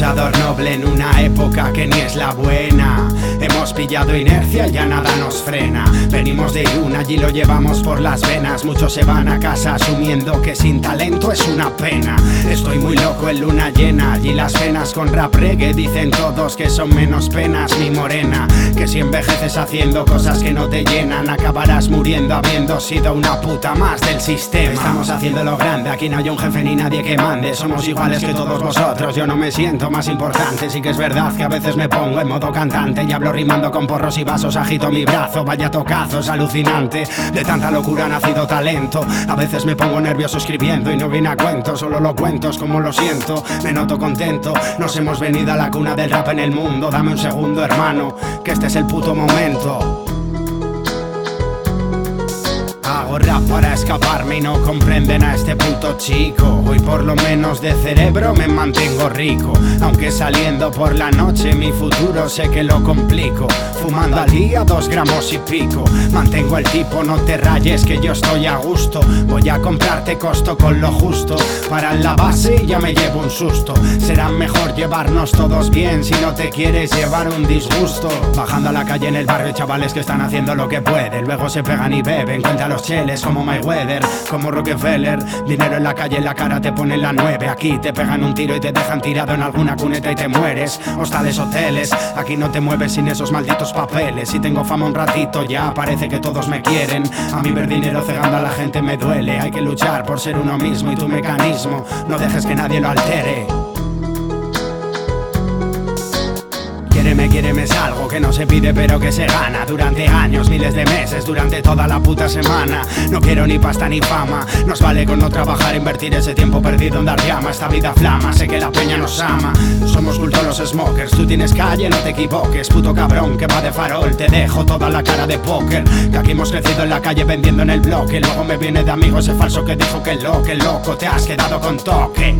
noble en una época que ni es la buena. Hemos pillado inercia ya nada nos frena. Venimos de Irún, allí lo llevamos por las venas. Muchos se van a casa asumiendo que sin talento es una pena. Estoy muy loco en luna llena, allí las penas con rap reggae dicen todos que son menos penas, mi morena. Que si envejeces haciendo cosas que no te llenan, acabarás muriendo habiendo sido una puta más del sistema. Estamos haciendo lo grande, aquí no hay un jefe ni nadie que mande. Somos iguales que todos vosotros, yo no me siento más importante. Sí que es verdad que a veces me pongo en modo cantante y hablo rimando con porros y vasos, agito mi brazo, vaya tocazos, alucinante. De tanta locura ha nacido talento. A veces me pongo nervioso escribiendo y no viene a cuento, solo lo cuento, es como lo siento. Me noto contento, nos hemos venido a la cuna del rap en el mundo. Dame un segundo, hermano, que este es el puto momento. Hago rap para escaparme y no comprenden a este puto chico. Hoy por lo menos de cerebro me mantengo rico. Aunque saliendo por la noche mi futuro sé que lo complico. Fumando al día dos gramos y pico. Mantengo el tipo, no te rayes que yo estoy a gusto. Voy a comprarte costo con lo justo. Para la base ya me llevo un susto. Será mejor llevarnos todos bien si no te quieres llevar un disgusto. Bajando a la calle en el barrio, chavales que están haciendo lo que pueden. Luego se pegan y beben, cuenta los cheles como Como Rockefeller. Dinero en la calle, en la cara te ponen la nueve. Aquí te pegan un tiro y te dejan tirado en alguna cuneta y te mueres. Hostales, hoteles, aquí no te mueves sin esos malditos papeles. Si tengo fama un ratito ya parece que todos me quieren. A mí ver dinero cegando a la gente me duele. Hay que luchar por ser uno mismo y tu mecanismo. No dejes que nadie lo altere. Quiéreme, quiéreme es algo que no se pide pero que se gana Durante años, miles de meses, durante toda la puta semana. No quiero ni pasta ni fama Nos vale con no trabajar, invertir ese tiempo perdido en dar llama Esta vida flama, sé que la peña nos ama. Somos culto los smokers, tú tienes calle, no te equivoques Puto cabrón que va de farol, te dejo toda la cara de póker. Que aquí hemos crecido en la calle vendiendo en el bloque Luego me viene de amigo ese falso que dijo que lo que loco te has quedado con toque